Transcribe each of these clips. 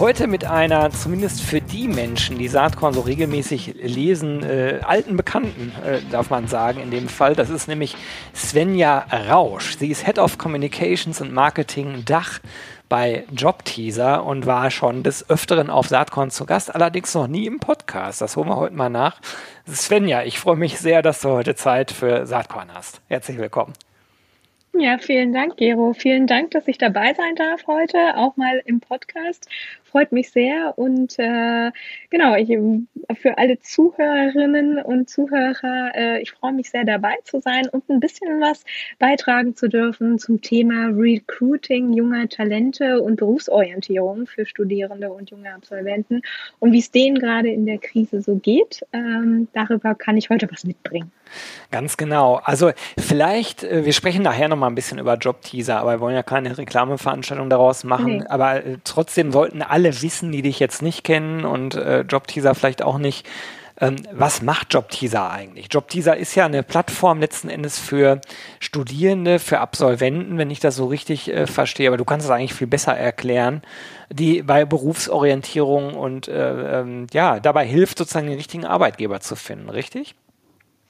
Heute mit einer, zumindest für die Menschen, die Saatkorn so regelmäßig lesen, äh, alten Bekannten, äh, darf man sagen, in dem Fall. Das ist nämlich Svenja Rausch. Sie ist Head of Communications und Marketing Dach bei Jobteaser und war schon des Öfteren auf Saatkorn zu Gast, allerdings noch nie im Podcast. Das holen wir heute mal nach. Svenja, ich freue mich sehr, dass du heute Zeit für Saatkorn hast. Herzlich willkommen. Ja, vielen Dank, Gero. Vielen Dank, dass ich dabei sein darf heute, auch mal im Podcast freut mich sehr. Und äh, genau, ich, für alle Zuhörerinnen und Zuhörer, äh, ich freue mich sehr dabei zu sein und ein bisschen was beitragen zu dürfen zum Thema Recruiting junger Talente und Berufsorientierung für Studierende und junge Absolventen und wie es denen gerade in der Krise so geht. Ähm, darüber kann ich heute was mitbringen. Ganz genau. Also vielleicht, äh, wir sprechen nachher nochmal ein bisschen über Jobteaser, aber wir wollen ja keine Reklameveranstaltung daraus machen. Nee. Aber äh, trotzdem sollten alle alle wissen, die dich jetzt nicht kennen und äh, Jobteaser vielleicht auch nicht. Ähm, was macht Jobteaser eigentlich? Jobteaser ist ja eine Plattform letzten Endes für Studierende, für Absolventen, wenn ich das so richtig äh, verstehe, aber du kannst es eigentlich viel besser erklären, die bei Berufsorientierung und äh, ähm, ja, dabei hilft, sozusagen den richtigen Arbeitgeber zu finden, richtig?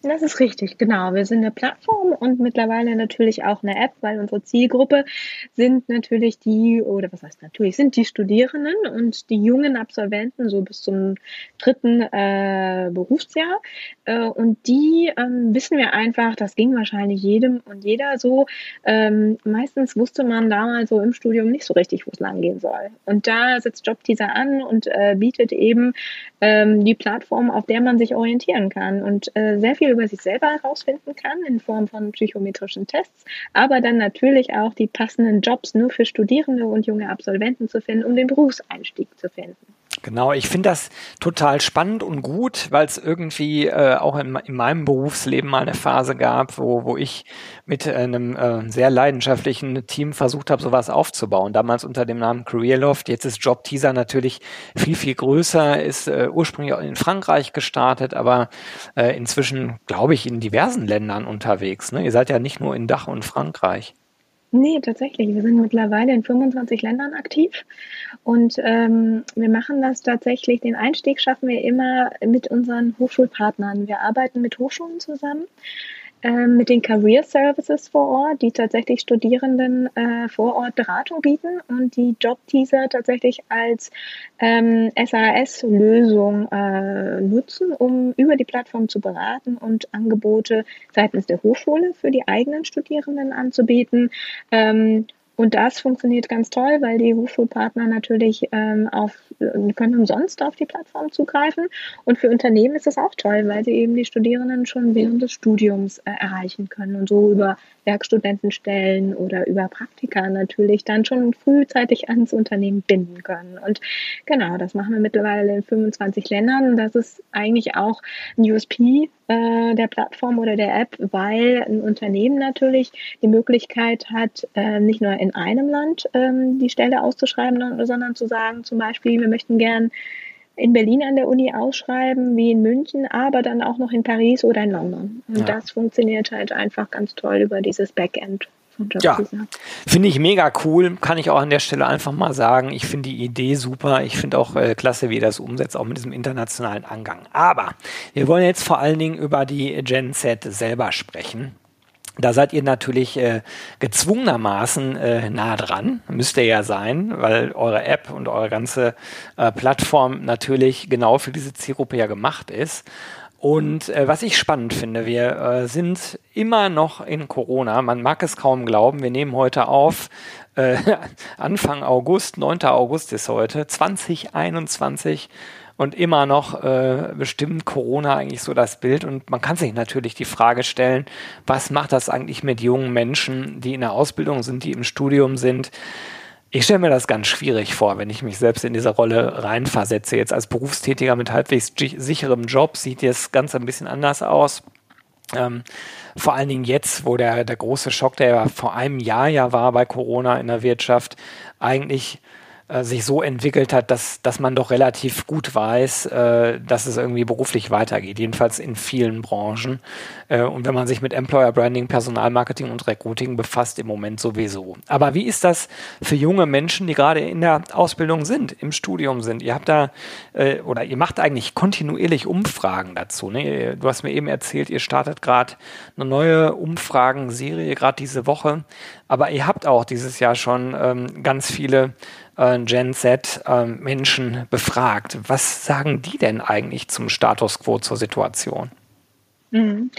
Das ist richtig, genau. Wir sind eine Plattform und mittlerweile natürlich auch eine App, weil unsere Zielgruppe sind natürlich die, oder was heißt natürlich, sind die Studierenden und die jungen Absolventen so bis zum dritten äh, Berufsjahr. Äh, und die ähm, wissen wir einfach, das ging wahrscheinlich jedem und jeder so. Ähm, meistens wusste man damals so im Studium nicht so richtig, wo es lang gehen soll. Und da setzt Jobteaser an und äh, bietet eben ähm, die Plattform, auf der man sich orientieren kann und äh, sehr viel über sich selber herausfinden kann in Form von psychometrischen Tests, aber dann natürlich auch die passenden Jobs nur für Studierende und junge Absolventen zu finden, um den Berufseinstieg zu finden. Genau, ich finde das total spannend und gut, weil es irgendwie äh, auch in, in, meinem Berufsleben mal eine Phase gab, wo, wo ich mit einem äh, sehr leidenschaftlichen Team versucht habe, sowas aufzubauen. Damals unter dem Namen Careerloft. Jetzt ist Jobteaser natürlich viel, viel größer, ist äh, ursprünglich in Frankreich gestartet, aber äh, inzwischen, glaube ich, in diversen Ländern unterwegs. Ne? Ihr seid ja nicht nur in Dach und Frankreich. Nee, tatsächlich. Wir sind mittlerweile in 25 Ländern aktiv und ähm, wir machen das tatsächlich. Den Einstieg schaffen wir immer mit unseren Hochschulpartnern. Wir arbeiten mit Hochschulen zusammen mit den Career Services vor Ort, die tatsächlich Studierenden äh, vor Ort Beratung bieten und die Jobteaser tatsächlich als ähm, SAS-Lösung äh, nutzen, um über die Plattform zu beraten und Angebote seitens der Hochschule für die eigenen Studierenden anzubieten. Ähm, und das funktioniert ganz toll, weil die Hochschulpartner natürlich ähm, auf, können umsonst auf die Plattform zugreifen. Und für Unternehmen ist es auch toll, weil sie eben die Studierenden schon während des Studiums äh, erreichen können und so über Werkstudentenstellen oder über Praktika natürlich dann schon frühzeitig ans Unternehmen binden können. Und genau, das machen wir mittlerweile in 25 Ländern. Das ist eigentlich auch ein USP äh, der Plattform oder der App, weil ein Unternehmen natürlich die Möglichkeit hat, äh, nicht nur in einem Land ähm, die Stelle auszuschreiben, sondern zu sagen, zum Beispiel, wir möchten gern in Berlin an der Uni ausschreiben, wie in München, aber dann auch noch in Paris oder in London. Und ja. das funktioniert halt einfach ganz toll über dieses Backend. Ja, finde ich mega cool. Kann ich auch an der Stelle einfach mal sagen. Ich finde die Idee super. Ich finde auch äh, klasse, wie ihr das umsetzt, auch mit diesem internationalen Angang. Aber wir wollen jetzt vor allen Dingen über die Gen Z selber sprechen. Da seid ihr natürlich äh, gezwungenermaßen äh, nah dran, müsst ihr ja sein, weil eure App und eure ganze äh, Plattform natürlich genau für diese Zielgruppe ja gemacht ist. Und äh, was ich spannend finde, wir äh, sind immer noch in Corona. Man mag es kaum glauben. Wir nehmen heute auf. Äh, Anfang August, 9. August ist heute, 2021 und immer noch äh, bestimmt Corona eigentlich so das Bild. Und man kann sich natürlich die Frage stellen, was macht das eigentlich mit jungen Menschen, die in der Ausbildung sind, die im Studium sind? Ich stelle mir das ganz schwierig vor, wenn ich mich selbst in diese Rolle reinversetze. Jetzt als Berufstätiger mit halbwegs sicherem Job sieht jetzt ganz ein bisschen anders aus. Ähm, vor allen Dingen jetzt, wo der, der große Schock, der vor einem Jahr ja war bei Corona in der Wirtschaft, eigentlich äh, sich so entwickelt hat, dass, dass man doch relativ gut weiß, äh, dass es irgendwie beruflich weitergeht, jedenfalls in vielen Branchen. Äh, und wenn man sich mit Employer Branding, Personalmarketing und Recruiting befasst, im Moment sowieso. Aber wie ist das für junge Menschen, die gerade in der Ausbildung sind, im Studium sind? Ihr habt da äh, oder ihr macht eigentlich kontinuierlich Umfragen dazu. Ne? Du hast mir eben erzählt, ihr startet gerade eine neue Umfragenserie, gerade diese Woche. Aber ihr habt auch dieses Jahr schon ähm, ganz viele äh, Gen Z äh, Menschen befragt. Was sagen die denn eigentlich zum Status quo zur Situation? Mhm.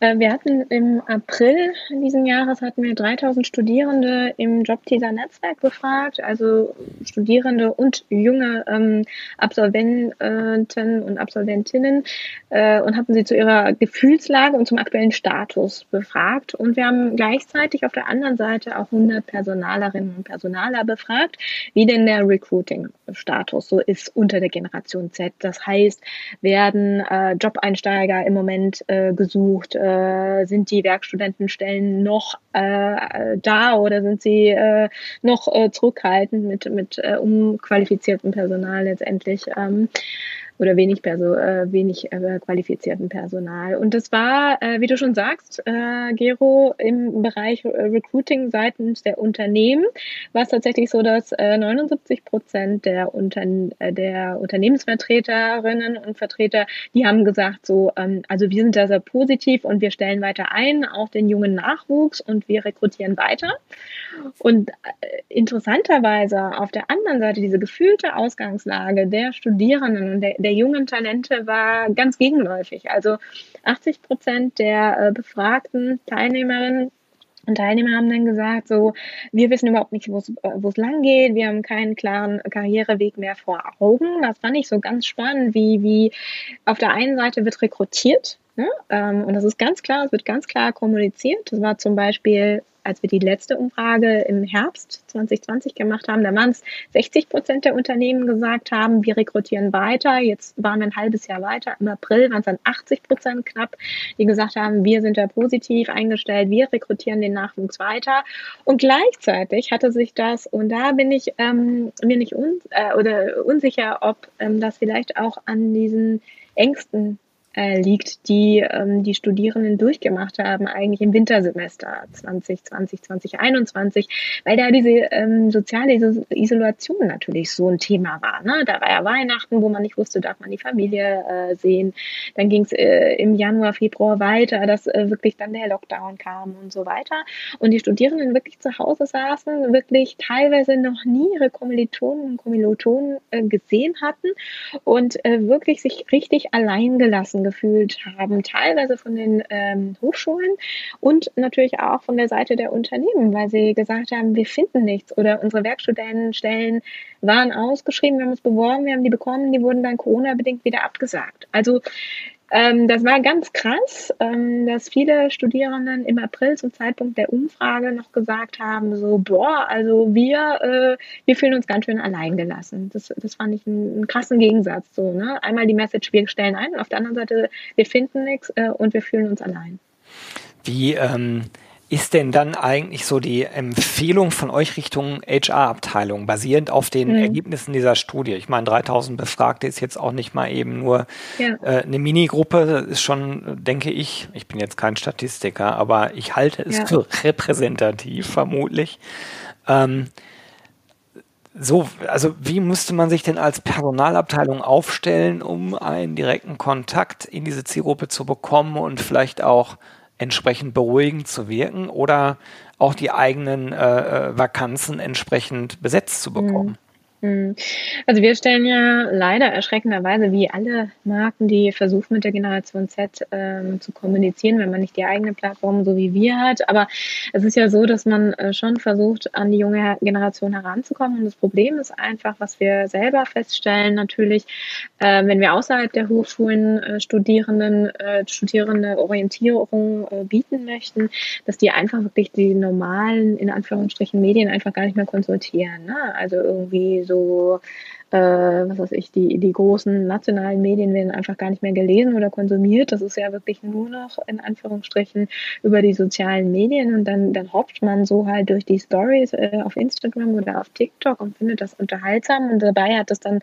Äh, wir hatten im April diesen Jahres hatten wir 3000 Studierende im Jobteaser Netzwerk befragt, also Studierende und junge ähm, Absolventen und Absolventinnen äh, und hatten sie zu ihrer Gefühlslage und zum aktuellen Status befragt. Und wir haben gleichzeitig auf der anderen Seite auch 100 Personalerinnen und Personaler befragt, wie denn der Recruiting-Status so ist unter der Generation Z. Das heißt, werden äh, Jobeinsteiger im Moment äh, äh, gesucht? Äh, sind die Werkstudentenstellen noch äh, da oder sind sie äh, noch äh, zurückhaltend mit, mit äh, umqualifiziertem Personal letztendlich? Ähm, oder wenig, Perso äh, wenig äh, qualifizierten Personal. Und das war, äh, wie du schon sagst, äh, Gero, im Bereich äh, Recruiting seitens der Unternehmen war es tatsächlich so, dass äh, 79 Prozent der, Unterne äh, der Unternehmensvertreterinnen und Vertreter, die haben gesagt, so, ähm, also wir sind da sehr positiv und wir stellen weiter ein, auch den jungen Nachwuchs und wir rekrutieren weiter. Und äh, interessanterweise auf der anderen Seite diese gefühlte Ausgangslage der Studierenden und der, der jungen Talente war ganz gegenläufig. Also 80 Prozent der äh, befragten Teilnehmerinnen und Teilnehmer haben dann gesagt, so, wir wissen überhaupt nicht, wo es äh, lang geht, wir haben keinen klaren Karriereweg mehr vor Augen. Das fand ich so ganz spannend, wie, wie auf der einen Seite wird rekrutiert, ne? ähm, und das ist ganz klar, es wird ganz klar kommuniziert. Das war zum Beispiel als wir die letzte Umfrage im Herbst 2020 gemacht haben, da waren es 60 Prozent der Unternehmen gesagt haben, wir rekrutieren weiter. Jetzt waren wir ein halbes Jahr weiter. Im April waren es dann 80 Prozent knapp, die gesagt haben, wir sind da positiv eingestellt, wir rekrutieren den Nachwuchs weiter. Und gleichzeitig hatte sich das, und da bin ich ähm, mir nicht un, äh, oder unsicher, ob ähm, das vielleicht auch an diesen Ängsten äh, liegt, die ähm, die Studierenden durchgemacht haben, eigentlich im Wintersemester 2020, 2021, weil da diese ähm, soziale Isolation natürlich so ein Thema war. Ne? Da war ja Weihnachten, wo man nicht wusste, darf man die Familie äh, sehen. Dann ging es äh, im Januar, Februar weiter, dass äh, wirklich dann der Lockdown kam und so weiter. Und die Studierenden wirklich zu Hause saßen, wirklich teilweise noch nie ihre Kommilitonen und Kommilitonen äh, gesehen hatten und äh, wirklich sich richtig allein gelassen gefühlt haben, teilweise von den ähm, Hochschulen und natürlich auch von der Seite der Unternehmen, weil sie gesagt haben, wir finden nichts oder unsere Werkstudentenstellen waren ausgeschrieben, wir haben uns beworben, wir haben die bekommen, die wurden dann Corona-bedingt wieder abgesagt. Also ähm, das war ganz krass, ähm, dass viele Studierenden im April zum Zeitpunkt der Umfrage noch gesagt haben, so, boah, also wir, äh, wir fühlen uns ganz schön alleingelassen. Das, das fand ich einen, einen krassen Gegensatz. So, ne? Einmal die Message, wir stellen ein, und auf der anderen Seite, wir finden nichts äh, und wir fühlen uns allein. Wie, ähm ist denn dann eigentlich so die Empfehlung von euch Richtung HR-Abteilung, basierend auf den mhm. Ergebnissen dieser Studie? Ich meine, 3000 Befragte ist jetzt auch nicht mal eben nur ja. äh, eine Minigruppe, das ist schon, denke ich, ich bin jetzt kein Statistiker, aber ich halte es ja. für repräsentativ, vermutlich. Ähm, so, also wie müsste man sich denn als Personalabteilung aufstellen, um einen direkten Kontakt in diese Zielgruppe zu bekommen und vielleicht auch entsprechend beruhigend zu wirken oder auch die eigenen äh, äh Vakanzen entsprechend besetzt zu bekommen. Hm. Also wir stellen ja leider erschreckenderweise wie alle Marken, die versuchen mit der Generation Z ähm, zu kommunizieren, wenn man nicht die eigene Plattform so wie wir hat. Aber es ist ja so, dass man äh, schon versucht, an die junge Generation heranzukommen. Und das Problem ist einfach, was wir selber feststellen, natürlich, äh, wenn wir außerhalb der Hochschulen äh, Studierenden, äh, Studierende Orientierung äh, bieten möchten, dass die einfach wirklich die normalen, in Anführungsstrichen, Medien einfach gar nicht mehr konsultieren. Ne? Also irgendwie so äh, was weiß ich, die, die großen nationalen Medien werden einfach gar nicht mehr gelesen oder konsumiert. Das ist ja wirklich nur noch in Anführungsstrichen über die sozialen Medien und dann, dann hoppt man so halt durch die Stories äh, auf Instagram oder auf TikTok und findet das unterhaltsam und dabei hat das dann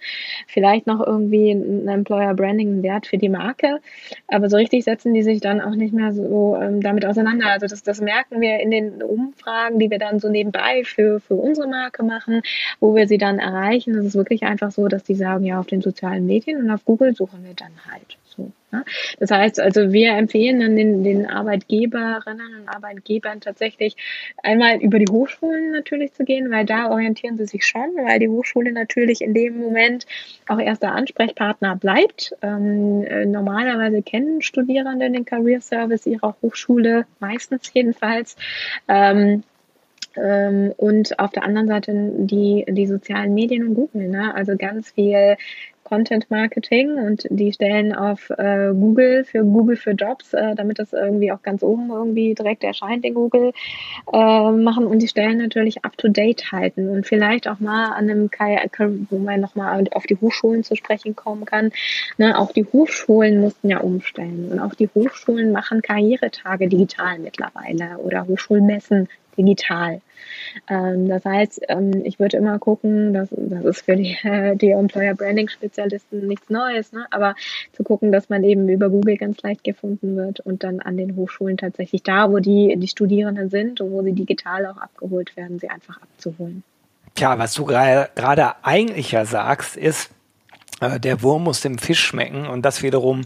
vielleicht noch irgendwie ein Employer Branding Wert für die Marke, aber so richtig setzen die sich dann auch nicht mehr so ähm, damit auseinander. Also das, das merken wir in den Umfragen, die wir dann so nebenbei für, für unsere Marke machen, wo wir sie dann erreichen. Es ist wirklich einfach so, dass die sagen, ja, auf den sozialen Medien und auf Google suchen wir dann halt. So, ne? Das heißt, also wir empfehlen dann den, den Arbeitgeberinnen und Arbeitgebern tatsächlich einmal über die Hochschulen natürlich zu gehen, weil da orientieren sie sich schon, weil die Hochschule natürlich in dem Moment auch erster Ansprechpartner bleibt. Ähm, äh, normalerweise kennen Studierende den Career Service ihrer Hochschule, meistens jedenfalls. Ähm, und auf der anderen Seite die, die sozialen Medien und Google, ne? also ganz viel Content Marketing und die stellen auf äh, Google für Google für Jobs, äh, damit das irgendwie auch ganz oben irgendwie direkt erscheint in Google äh, machen und die Stellen natürlich up to date halten und vielleicht auch mal an einem wo man nochmal auf die Hochschulen zu sprechen kommen kann. Ne, auch die Hochschulen mussten ja umstellen und auch die Hochschulen machen Karrieretage digital mittlerweile oder Hochschulmessen digital. Ähm, das heißt, ähm, ich würde immer gucken, dass, das ist für die, äh, die Employer Branding Spezialisten nichts Neues, ne? aber zu gucken, dass man eben über Google ganz leicht gefunden wird und dann an den Hochschulen tatsächlich da, wo die, die Studierenden sind und wo sie digital auch abgeholt werden, sie einfach abzuholen. Tja, was du gerade eigentlich ja sagst, ist, äh, der Wurm muss dem Fisch schmecken und das wiederum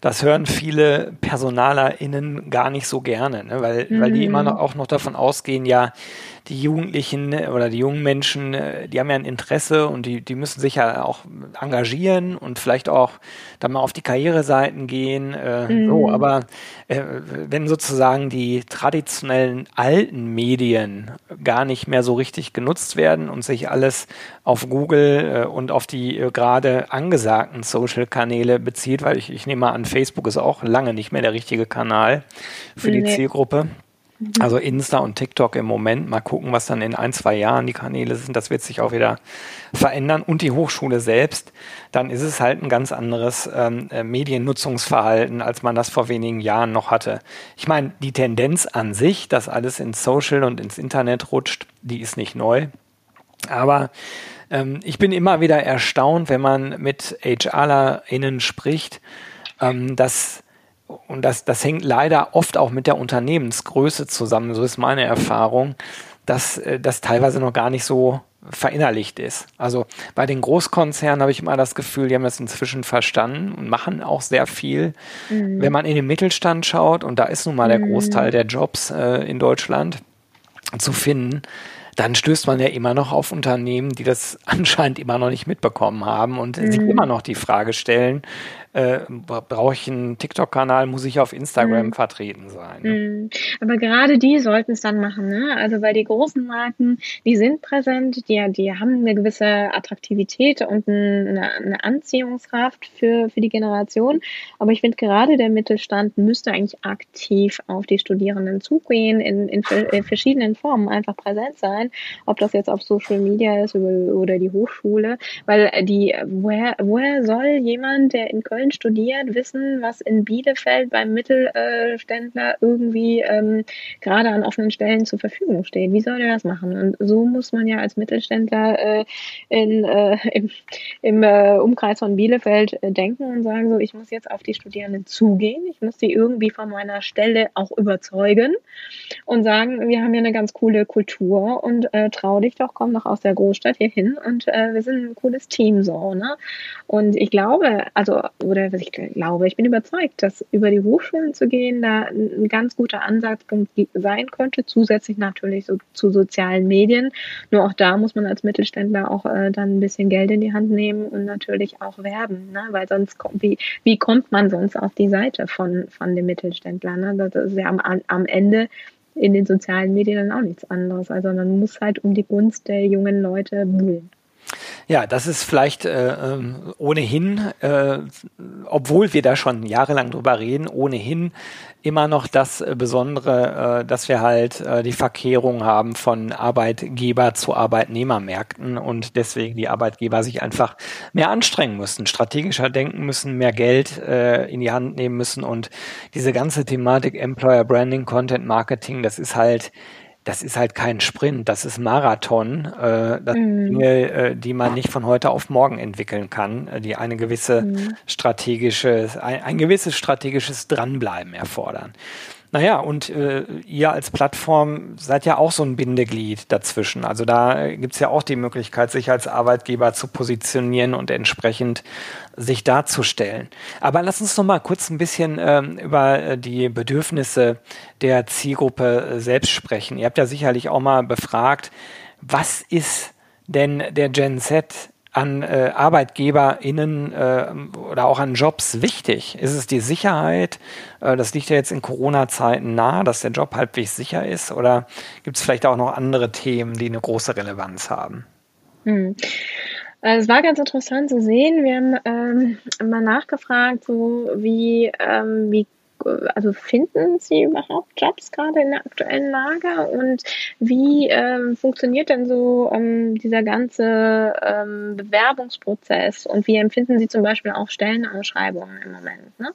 das hören viele PersonalerInnen gar nicht so gerne, ne? weil, mhm. weil die immer noch, auch noch davon ausgehen, ja, die Jugendlichen äh, oder die jungen Menschen, äh, die haben ja ein Interesse und die, die müssen sich ja auch engagieren und vielleicht auch dann mal auf die Karriereseiten gehen. Äh, mhm. So, aber äh, wenn sozusagen die traditionellen alten Medien gar nicht mehr so richtig genutzt werden und sich alles auf Google äh, und auf die äh, gerade angesagten Social-Kanäle bezieht, weil ich, ich nehme mal an, Facebook ist auch lange nicht mehr der richtige Kanal für die Zielgruppe. Mhm. Also Insta und TikTok im Moment. Mal gucken, was dann in ein, zwei Jahren die Kanäle sind. Das wird sich auch wieder verändern. Und die Hochschule selbst, dann ist es halt ein ganz anderes ähm, äh, Mediennutzungsverhalten, als man das vor wenigen Jahren noch hatte. Ich meine, die Tendenz an sich, dass alles ins Social und ins Internet rutscht, die ist nicht neu. Aber ähm, ich bin immer wieder erstaunt, wenn man mit HRlerInnen spricht, ähm, dass und das, das hängt leider oft auch mit der Unternehmensgröße zusammen, so ist meine Erfahrung, dass äh, das teilweise noch gar nicht so verinnerlicht ist. Also bei den Großkonzernen habe ich immer das Gefühl, die haben das inzwischen verstanden und machen auch sehr viel. Mhm. Wenn man in den Mittelstand schaut, und da ist nun mal der mhm. Großteil der Jobs äh, in Deutschland zu finden, dann stößt man ja immer noch auf Unternehmen, die das anscheinend immer noch nicht mitbekommen haben und mhm. sich immer noch die Frage stellen, äh, brauche ich einen TikTok-Kanal, muss ich auf Instagram mhm. vertreten sein. Ne? Aber gerade die sollten es dann machen, ne? Also weil die großen Marken, die sind präsent, die, die haben eine gewisse Attraktivität und eine, eine Anziehungskraft für, für die Generation. Aber ich finde gerade der Mittelstand müsste eigentlich aktiv auf die Studierenden zugehen, in, in, in verschiedenen Formen einfach präsent sein, ob das jetzt auf Social Media ist oder, oder die Hochschule, weil die, woher, woher soll jemand, der in Köln Köln studiert, wissen, was in Bielefeld beim Mittelständler irgendwie ähm, gerade an offenen Stellen zur Verfügung steht. Wie soll er das machen? Und so muss man ja als Mittelständler äh, in, äh, im, im äh, Umkreis von Bielefeld äh, denken und sagen, so, ich muss jetzt auf die Studierenden zugehen, ich muss sie irgendwie von meiner Stelle auch überzeugen und sagen, wir haben ja eine ganz coole Kultur und äh, trau dich doch, komm doch aus der Großstadt hier hin und äh, wir sind ein cooles Team so, ne? Und ich glaube, also oder was ich glaube, ich bin überzeugt, dass über die Hochschulen zu gehen da ein ganz guter Ansatzpunkt sein könnte, zusätzlich natürlich so zu sozialen Medien. Nur auch da muss man als Mittelständler auch äh, dann ein bisschen Geld in die Hand nehmen und natürlich auch werben, ne? weil sonst kommt, wie, wie kommt man sonst auf die Seite von, von dem Mittelständler? Ne? Das ist ja am, am Ende in den sozialen Medien dann auch nichts anderes. Also man muss halt um die Gunst der jungen Leute buhlen. Ja, das ist vielleicht äh, ähm, ohnehin, äh, obwohl wir da schon jahrelang drüber reden, ohnehin immer noch das Besondere, äh, dass wir halt äh, die Verkehrung haben von Arbeitgeber zu Arbeitnehmermärkten und deswegen die Arbeitgeber sich einfach mehr anstrengen müssen, strategischer denken müssen, mehr Geld äh, in die Hand nehmen müssen und diese ganze Thematik Employer Branding, Content Marketing, das ist halt das ist halt kein Sprint, das ist Marathon. Äh, das mhm. Dinge, äh, die man nicht von heute auf morgen entwickeln kann, äh, die eine gewisse mhm. strategische, ein, ein gewisses strategisches Dranbleiben erfordern. Naja, und äh, ihr als Plattform seid ja auch so ein Bindeglied dazwischen. Also da gibt's ja auch die Möglichkeit, sich als Arbeitgeber zu positionieren und entsprechend sich darzustellen. Aber lass uns noch mal kurz ein bisschen ähm, über äh, die Bedürfnisse der Zielgruppe äh, selbst sprechen. Ihr habt ja sicherlich auch mal befragt, was ist denn der Gen Z an äh, ArbeitgeberInnen äh, oder auch an Jobs wichtig? Ist es die Sicherheit? Äh, das liegt ja jetzt in Corona-Zeiten nahe, dass der Job halbwegs sicher ist. Oder gibt es vielleicht auch noch andere Themen, die eine große Relevanz haben? Hm. Äh, es war ganz interessant zu sehen. Wir haben ähm, mal nachgefragt, so wie, ähm, wie also finden Sie überhaupt Jobs gerade in der aktuellen Lage und wie ähm, funktioniert denn so ähm, dieser ganze ähm, Bewerbungsprozess und wie empfinden Sie zum Beispiel auch Stellenausschreibungen im Moment? Ne?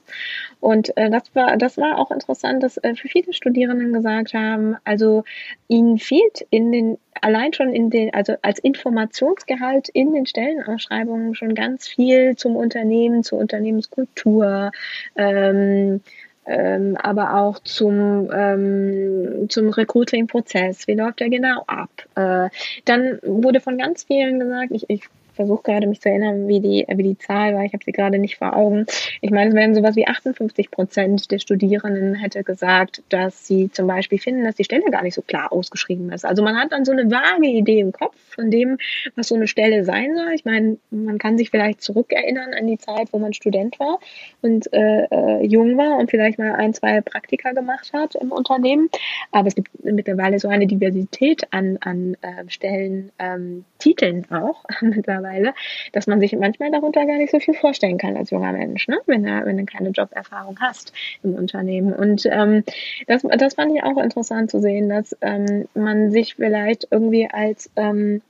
Und äh, das war das war auch interessant, dass äh, für viele Studierenden gesagt haben, also ihnen fehlt in den allein schon in den, also als Informationsgehalt in den Stellenausschreibungen schon ganz viel zum Unternehmen, zur Unternehmenskultur, ähm, ähm, aber auch zum, ähm, zum Recruiting-Prozess. Wie läuft der genau ab? Äh, dann wurde von ganz vielen gesagt, ich, ich versuche gerade mich zu erinnern, wie die, wie die Zahl war. Ich habe sie gerade nicht vor Augen. Ich meine, es wären sowas wie 58 Prozent der Studierenden hätte gesagt, dass sie zum Beispiel finden, dass die Stelle gar nicht so klar ausgeschrieben ist. Also man hat dann so eine vage Idee im Kopf von dem, was so eine Stelle sein soll. Ich meine, man kann sich vielleicht zurückerinnern an die Zeit, wo man Student war und äh, äh, jung war und vielleicht mal ein, zwei Praktika gemacht hat im Unternehmen. Aber es gibt mittlerweile so eine Diversität an, an äh, Stellen, ähm, Titeln auch mittlerweile mittlerweile, dass man sich manchmal darunter gar nicht so viel vorstellen kann als junger Mensch, ne? wenn, wenn du keine Joberfahrung hast im Unternehmen. Und ähm, das, das fand ich auch interessant zu sehen, dass ähm, man sich vielleicht irgendwie als ähm,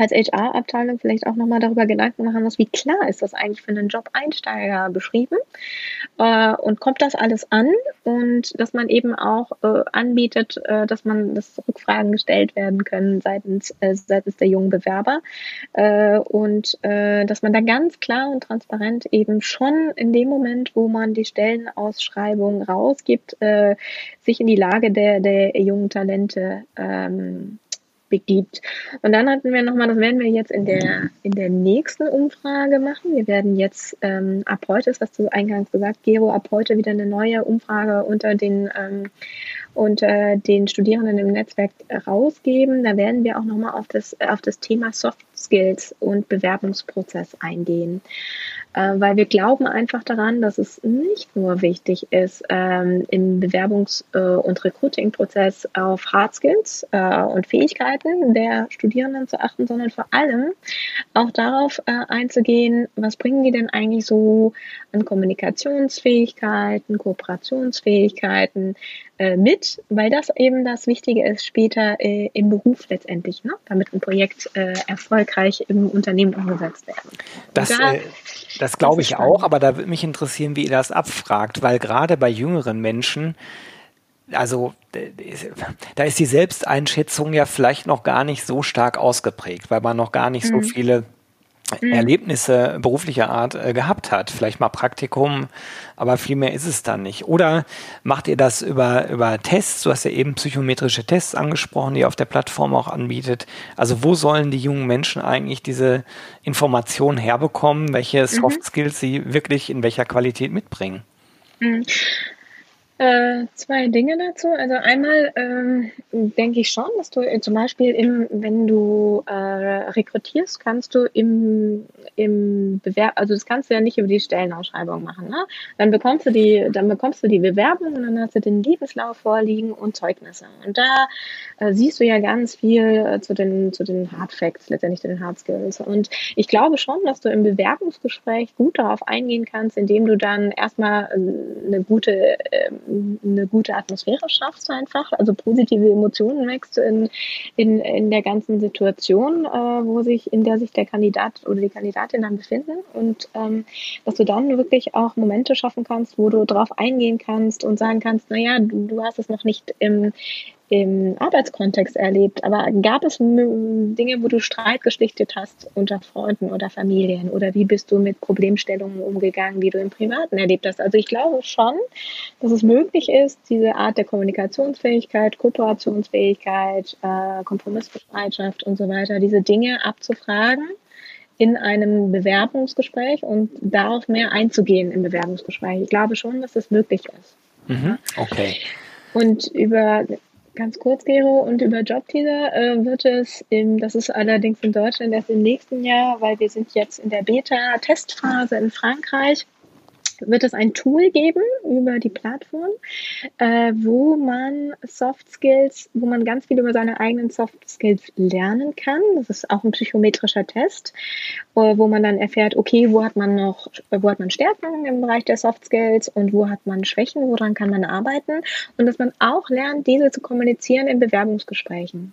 als HR-Abteilung vielleicht auch nochmal darüber Gedanken machen muss, wie klar ist das eigentlich für einen Job-Einsteiger beschrieben? Äh, und kommt das alles an? Und dass man eben auch äh, anbietet, äh, dass man, dass Rückfragen gestellt werden können seitens, äh, seitens der jungen Bewerber. Äh, und äh, dass man da ganz klar und transparent eben schon in dem Moment, wo man die Stellenausschreibung rausgibt, sich in die Lage der, der jungen Talente ähm, begibt. Und dann hatten wir nochmal, das werden wir jetzt in der, in der nächsten Umfrage machen. Wir werden jetzt ähm, ab heute, ist was du eingangs gesagt, Gero, ab heute wieder eine neue Umfrage unter den, ähm, unter den Studierenden im Netzwerk rausgeben. Da werden wir auch nochmal auf das, auf das Thema Soft Skills und Bewerbungsprozess eingehen weil wir glauben einfach daran, dass es nicht nur wichtig ist, ähm, im Bewerbungs- äh, und Recruiting-Prozess auf Hard Skills äh, und Fähigkeiten der Studierenden zu achten, sondern vor allem auch darauf äh, einzugehen, was bringen die denn eigentlich so an Kommunikationsfähigkeiten, Kooperationsfähigkeiten, äh, mit, weil das eben das Wichtige ist später äh, im Beruf letztendlich, ne? damit ein Projekt äh, erfolgreich im Unternehmen umgesetzt werden. Das, da, äh, das glaube ich auch, aber da würde mich interessieren, wie ihr das abfragt, weil gerade bei jüngeren Menschen also da ist die Selbsteinschätzung ja vielleicht noch gar nicht so stark ausgeprägt, weil man noch gar nicht mhm. so viele. Erlebnisse beruflicher Art äh, gehabt hat. Vielleicht mal Praktikum, aber viel mehr ist es dann nicht. Oder macht ihr das über, über Tests? Du hast ja eben psychometrische Tests angesprochen, die ihr auf der Plattform auch anbietet. Also wo sollen die jungen Menschen eigentlich diese Informationen herbekommen, welche mhm. Soft Skills sie wirklich in welcher Qualität mitbringen? Äh, zwei Dinge dazu. Also einmal ähm, denke ich schon, dass du äh, zum Beispiel, im, wenn du äh, rekrutierst, kannst du im, im Bewerb, also das kannst du ja nicht über die Stellenausschreibung machen. Ne? Dann bekommst du die, dann bekommst du die Bewerbung und dann hast du den Lebenslauf vorliegen und Zeugnisse. Und da äh, siehst du ja ganz viel äh, zu den zu den Hard Facts, letztendlich zu den Hard Skills. Und ich glaube schon, dass du im Bewerbungsgespräch gut darauf eingehen kannst, indem du dann erstmal äh, eine gute ähm, eine gute Atmosphäre schaffst einfach, also positive Emotionen wächst in, in, in der ganzen Situation, äh, wo sich, in der sich der Kandidat oder die Kandidatin dann befinden und ähm, dass du dann wirklich auch Momente schaffen kannst, wo du darauf eingehen kannst und sagen kannst, naja, du, du hast es noch nicht im, im Arbeitskontext erlebt, aber gab es Dinge, wo du Streit geschlichtet hast unter Freunden oder Familien oder wie bist du mit Problemstellungen umgegangen, die du im Privaten erlebt hast? Also ich glaube schon, dass es möglich ist, diese Art der Kommunikationsfähigkeit, Kooperationsfähigkeit, äh, Kompromissbereitschaft und so weiter, diese Dinge abzufragen in einem Bewerbungsgespräch und darauf mehr einzugehen im Bewerbungsgespräch. Ich glaube schon, dass das möglich ist. Mhm, okay. Und über Ganz kurz, Gero, und über Jobteaser äh, wird es, im, das ist allerdings in Deutschland erst im nächsten Jahr, weil wir sind jetzt in der Beta-Testphase in Frankreich wird es ein Tool geben über die Plattform, äh, wo man Soft Skills, wo man ganz viel über seine eigenen Soft Skills lernen kann. Das ist auch ein psychometrischer Test, äh, wo man dann erfährt, okay, wo hat man noch, wo hat man Stärken im Bereich der Soft Skills und wo hat man Schwächen, woran kann man arbeiten und dass man auch lernt, diese zu kommunizieren in Bewerbungsgesprächen.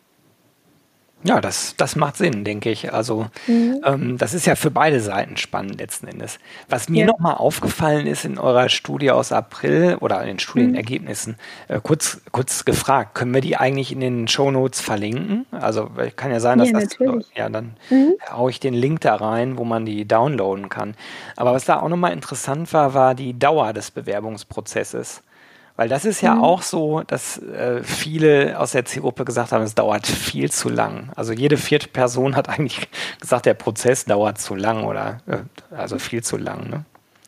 Ja, das, das macht Sinn, denke ich. Also mhm. ähm, das ist ja für beide Seiten spannend letzten Endes. Was mir ja. nochmal aufgefallen ist in eurer Studie aus April oder in den Studienergebnissen, mhm. äh, kurz, kurz gefragt, können wir die eigentlich in den Show Notes verlinken? Also kann ja sein, dass ja, das, ja, dann mhm. haue ich den Link da rein, wo man die downloaden kann. Aber was da auch nochmal interessant war, war die Dauer des Bewerbungsprozesses. Weil das ist ja mhm. auch so, dass äh, viele aus der Zielgruppe gesagt haben, es dauert viel zu lang. Also jede vierte Person hat eigentlich gesagt, der Prozess dauert zu lang oder äh, also viel zu lang. Ne?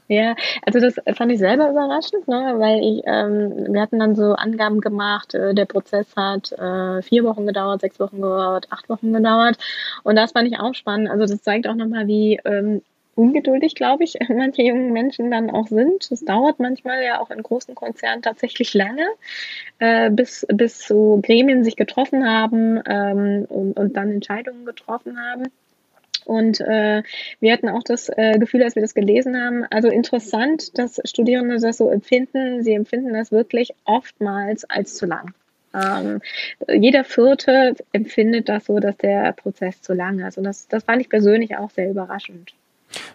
Ja, also das fand ich selber überraschend, ne? weil ich, ähm, wir hatten dann so Angaben gemacht, äh, der Prozess hat äh, vier Wochen gedauert, sechs Wochen gedauert, acht Wochen gedauert und das fand ich auch spannend. Also das zeigt auch nochmal, wie ähm, ungeduldig, glaube ich, manche jungen Menschen dann auch sind. Es dauert manchmal ja auch in großen Konzernen tatsächlich lange, äh, bis, bis so Gremien sich getroffen haben ähm, und, und dann Entscheidungen getroffen haben. Und äh, wir hatten auch das äh, Gefühl, als wir das gelesen haben, also interessant, dass Studierende das so empfinden. Sie empfinden das wirklich oftmals als zu lang. Ähm, jeder Vierte empfindet das so, dass der Prozess zu lang ist. Und das, das fand ich persönlich auch sehr überraschend.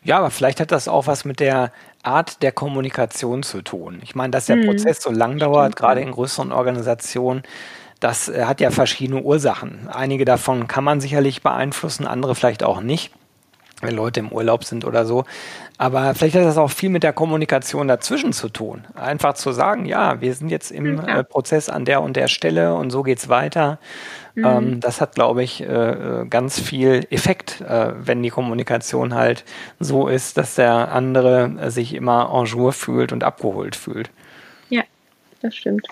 Ja, aber vielleicht hat das auch was mit der Art der Kommunikation zu tun. Ich meine, dass der hm. Prozess so lang dauert, gerade in größeren Organisationen, das äh, hat ja verschiedene Ursachen. Einige davon kann man sicherlich beeinflussen, andere vielleicht auch nicht, wenn Leute im Urlaub sind oder so. Aber vielleicht hat das auch viel mit der Kommunikation dazwischen zu tun. Einfach zu sagen, ja, wir sind jetzt im ja. äh, Prozess an der und der Stelle und so geht's weiter. Mhm. Ähm, das hat, glaube ich, äh, ganz viel Effekt, äh, wenn die Kommunikation halt so ist, dass der andere sich immer en jour fühlt und abgeholt fühlt. Ja, das stimmt.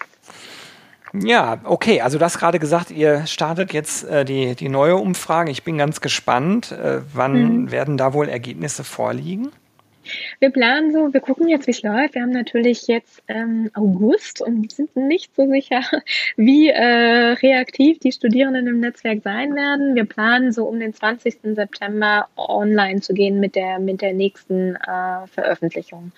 Ja, okay. Also du hast gerade gesagt, ihr startet jetzt äh, die, die neue Umfrage. Ich bin ganz gespannt. Äh, wann mhm. werden da wohl Ergebnisse vorliegen? Wir planen so, wir gucken jetzt, wie es läuft. Wir haben natürlich jetzt ähm, August und sind nicht so sicher, wie äh, reaktiv die Studierenden im Netzwerk sein werden. Wir planen so um den 20. September online zu gehen mit der, mit der nächsten äh, Veröffentlichung.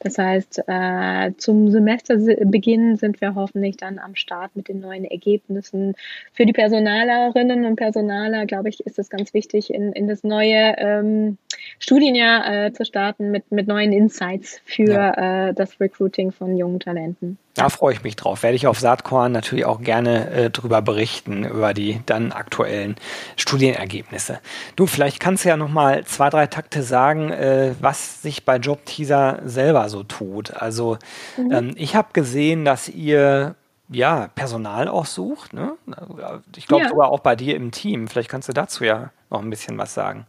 Das heißt, äh, zum Semesterbeginn sind wir hoffentlich dann am Start mit den neuen Ergebnissen. Für die Personalerinnen und Personaler, glaube ich, ist es ganz wichtig, in, in das neue ähm, Studienjahr äh, zu starten mit, mit neuen Insights für ja. äh, das Recruiting von jungen Talenten. Da freue ich mich drauf. Werde ich auf Saatkorn natürlich auch gerne äh, drüber berichten, über die dann aktuellen Studienergebnisse. Du, vielleicht kannst du ja nochmal zwei, drei Takte sagen, äh, was sich bei Jobteaser selber so tut. Also mhm. ähm, ich habe gesehen, dass ihr ja Personal auch sucht. Ne? Ich glaube ja. sogar auch bei dir im Team. Vielleicht kannst du dazu ja noch ein bisschen was sagen.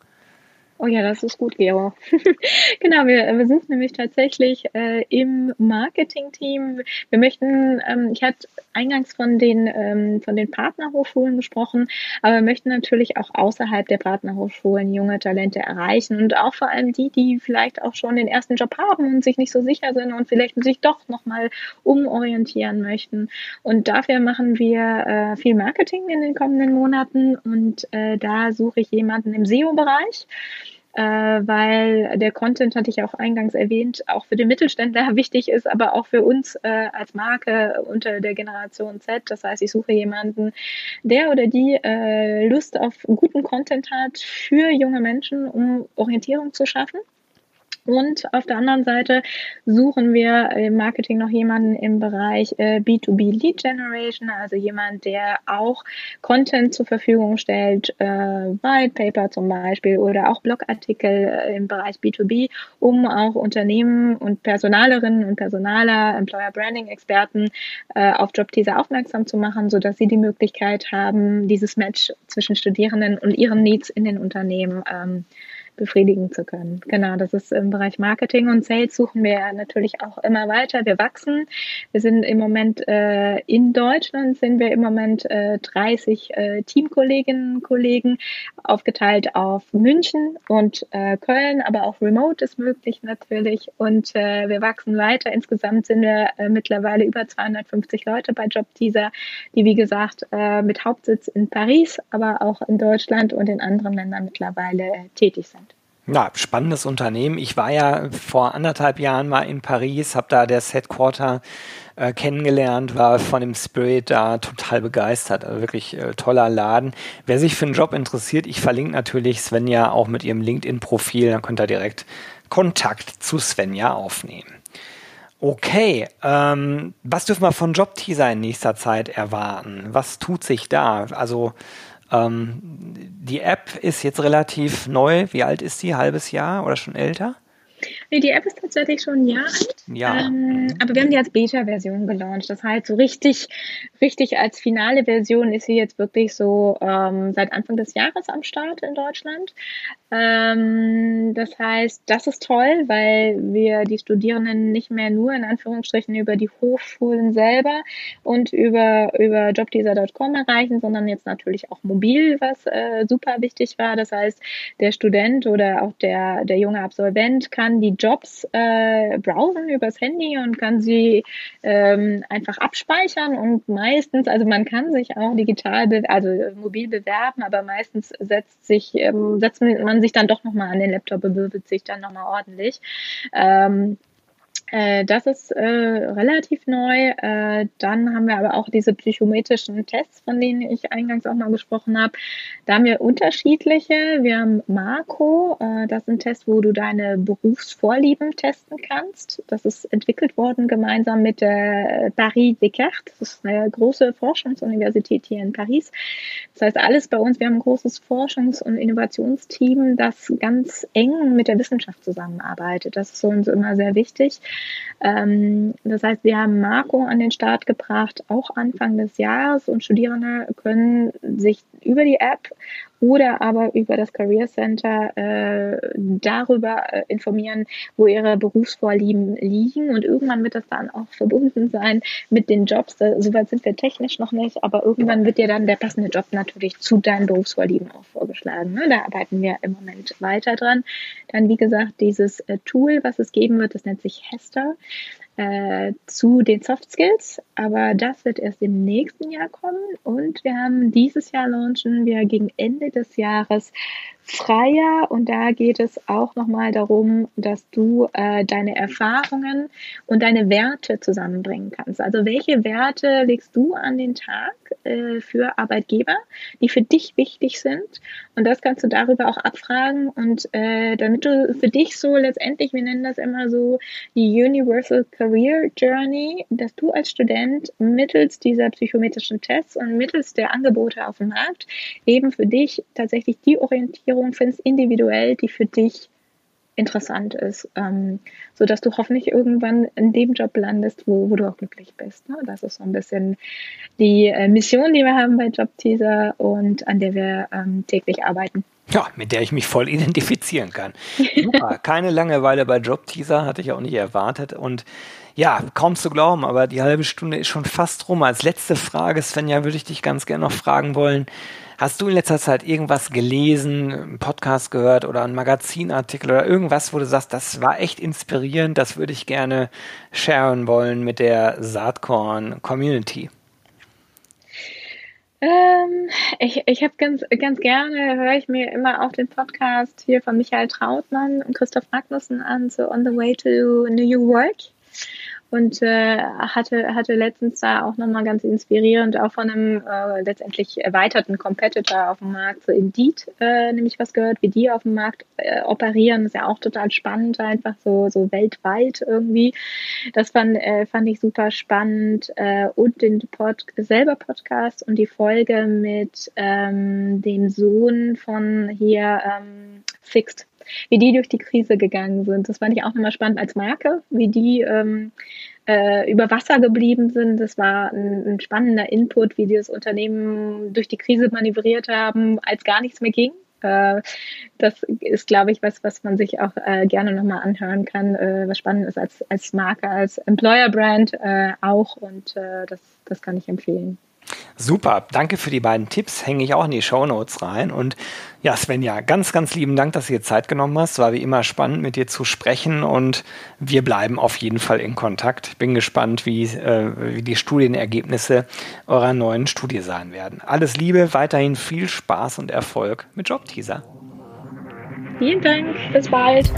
Oh ja, das ist gut, Gero. genau, wir, wir sind nämlich tatsächlich äh, im Marketing-Team. Wir möchten, ähm, ich hatte eingangs von den, ähm, von den Partnerhochschulen gesprochen, aber wir möchten natürlich auch außerhalb der Partnerhochschulen junge Talente erreichen und auch vor allem die, die vielleicht auch schon den ersten Job haben und sich nicht so sicher sind und vielleicht sich doch nochmal umorientieren möchten. Und dafür machen wir äh, viel Marketing in den kommenden Monaten und äh, da suche ich jemanden im SEO-Bereich weil der Content, hatte ich auch eingangs erwähnt, auch für den Mittelständler wichtig ist, aber auch für uns äh, als Marke unter der Generation Z. Das heißt, ich suche jemanden, der oder die äh, Lust auf guten Content hat für junge Menschen, um Orientierung zu schaffen. Und auf der anderen Seite suchen wir im Marketing noch jemanden im Bereich äh, B2B Lead Generation, also jemand, der auch Content zur Verfügung stellt, äh, White Paper zum Beispiel oder auch Blogartikel äh, im Bereich B2B, um auch Unternehmen und Personalerinnen und Personaler, Employer Branding Experten äh, auf Jobteaser aufmerksam zu machen, so dass sie die Möglichkeit haben, dieses Match zwischen Studierenden und ihren Needs in den Unternehmen ähm, befriedigen zu können. Genau, das ist im Bereich Marketing und Sales suchen wir natürlich auch immer weiter. Wir wachsen. Wir sind im Moment äh, in Deutschland sind wir im Moment äh, 30 äh, Teamkolleginnen und Kollegen aufgeteilt auf München und äh, Köln, aber auch Remote ist möglich natürlich und äh, wir wachsen weiter. Insgesamt sind wir äh, mittlerweile über 250 Leute bei JobTeaser, die wie gesagt äh, mit Hauptsitz in Paris, aber auch in Deutschland und in anderen Ländern mittlerweile äh, tätig sind. Ja, spannendes Unternehmen. Ich war ja vor anderthalb Jahren mal in Paris, habe da das Headquarter äh, kennengelernt, war von dem Spirit da total begeistert. Also wirklich äh, toller Laden. Wer sich für einen Job interessiert, ich verlinke natürlich Svenja auch mit ihrem LinkedIn-Profil, dann könnt ihr direkt Kontakt zu Svenja aufnehmen. Okay, ähm, was dürfen wir von Jobteaser in nächster Zeit erwarten? Was tut sich da? Also ähm, die App ist jetzt relativ neu. Wie alt ist sie? Halbes Jahr oder schon älter? Nee, die App ist tatsächlich schon ein Jahr alt. Ja. Ähm, aber wir haben die als Beta-Version gelauncht. Das heißt, so richtig, richtig als finale Version ist sie jetzt wirklich so ähm, seit Anfang des Jahres am Start in Deutschland. Ähm, das heißt, das ist toll, weil wir die Studierenden nicht mehr nur in Anführungsstrichen über die Hochschulen selber und über, über jobteaser.com erreichen, sondern jetzt natürlich auch mobil, was äh, super wichtig war. Das heißt, der Student oder auch der, der junge Absolvent kann die Jobs äh, browsen übers Handy und kann sie ähm, einfach abspeichern und meistens, also man kann sich auch digital, also mobil bewerben, aber meistens setzt sich, ähm, setzt man sich dann doch nochmal an den Laptop und bewirbt sich dann nochmal ordentlich. Ähm, äh, das ist äh, relativ neu. Äh, dann haben wir aber auch diese psychometrischen Tests, von denen ich eingangs auch mal gesprochen habe. Da haben wir unterschiedliche. Wir haben Marco, äh, das ist ein Test, wo du deine Berufsvorlieben testen kannst. Das ist entwickelt worden gemeinsam mit der Paris Descartes. Das ist eine große Forschungsuniversität hier in Paris. Das heißt, alles bei uns, wir haben ein großes Forschungs- und Innovationsteam, das ganz eng mit der Wissenschaft zusammenarbeitet. Das ist uns immer sehr wichtig. Ähm, das heißt, wir haben Marco an den Start gebracht, auch Anfang des Jahres. Und Studierende können sich über die App oder aber über das Career Center äh, darüber äh, informieren, wo ihre Berufsvorlieben liegen. Und irgendwann wird das dann auch verbunden sein mit den Jobs. Soweit sind wir technisch noch nicht, aber irgendwann wird dir dann der passende Job natürlich zu deinen Berufsvorlieben auch vorgeschlagen. Ne? Da arbeiten wir im Moment weiter dran. Dann, wie gesagt, dieses äh, Tool, was es geben wird, das nennt sich Hester äh, zu den Soft Skills, aber das wird erst im nächsten Jahr kommen. Und wir haben dieses Jahr launchen wir gegen Ende des Jahres freier und da geht es auch nochmal darum, dass du äh, deine Erfahrungen und deine Werte zusammenbringen kannst. Also welche Werte legst du an den Tag äh, für Arbeitgeber, die für dich wichtig sind? Und das kannst du darüber auch abfragen. Und äh, damit du für dich so letztendlich, wir nennen das immer so die Universal Career Journey, dass du als Student mittels dieser psychometrischen Tests und mittels der Angebote auf dem Markt eben für dich tatsächlich die Orientierung findest, individuell, die für dich interessant ist, ähm, so dass du hoffentlich irgendwann in dem Job landest, wo, wo du auch glücklich bist. Ne? Das ist so ein bisschen die äh, Mission, die wir haben bei Jobteaser und an der wir ähm, täglich arbeiten. Ja, mit der ich mich voll identifizieren kann. Super, keine Langeweile bei Jobteaser, hatte ich auch nicht erwartet. Und ja, kaum zu glauben, aber die halbe Stunde ist schon fast rum. Als letzte Frage, Svenja, würde ich dich ganz gerne noch fragen wollen. Hast du in letzter Zeit irgendwas gelesen, einen Podcast gehört oder einen Magazinartikel oder irgendwas, wo du sagst, das war echt inspirierend, das würde ich gerne sharen wollen mit der Saatkorn Community? Ähm, ich ich habe ganz, ganz gerne, höre ich mir immer auch den Podcast hier von Michael Trautmann und Christoph Magnussen an, so On the Way to New York und äh, hatte, hatte letztens da auch nochmal ganz inspirierend auch von einem äh, letztendlich erweiterten Competitor auf dem Markt, so Indeed, äh, nämlich was gehört, wie die auf dem Markt äh, operieren, ist ja auch total spannend, einfach so, so weltweit irgendwie. Das fand, äh, fand ich super spannend äh, und den Pod selber Podcast und die Folge mit ähm, dem Sohn von hier ähm, Fixed wie die durch die Krise gegangen sind. Das fand ich auch nochmal spannend als Marke, wie die ähm, äh, über Wasser geblieben sind. Das war ein, ein, spannender Input, wie die das Unternehmen durch die Krise manövriert haben, als gar nichts mehr ging. Äh, das ist, glaube ich, was, was man sich auch äh, gerne nochmal anhören kann, äh, was spannend ist als, als Marke, als Employer-Brand äh, auch. Und äh, das, das kann ich empfehlen. Super, danke für die beiden Tipps, hänge ich auch in die Show Notes rein. Und ja, Svenja, ganz, ganz lieben Dank, dass du dir Zeit genommen hast. War wie immer spannend, mit dir zu sprechen und wir bleiben auf jeden Fall in Kontakt. Bin gespannt, wie, äh, wie die Studienergebnisse eurer neuen Studie sein werden. Alles Liebe, weiterhin viel Spaß und Erfolg mit Jobteaser. Vielen Dank, bis bald.